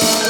Show.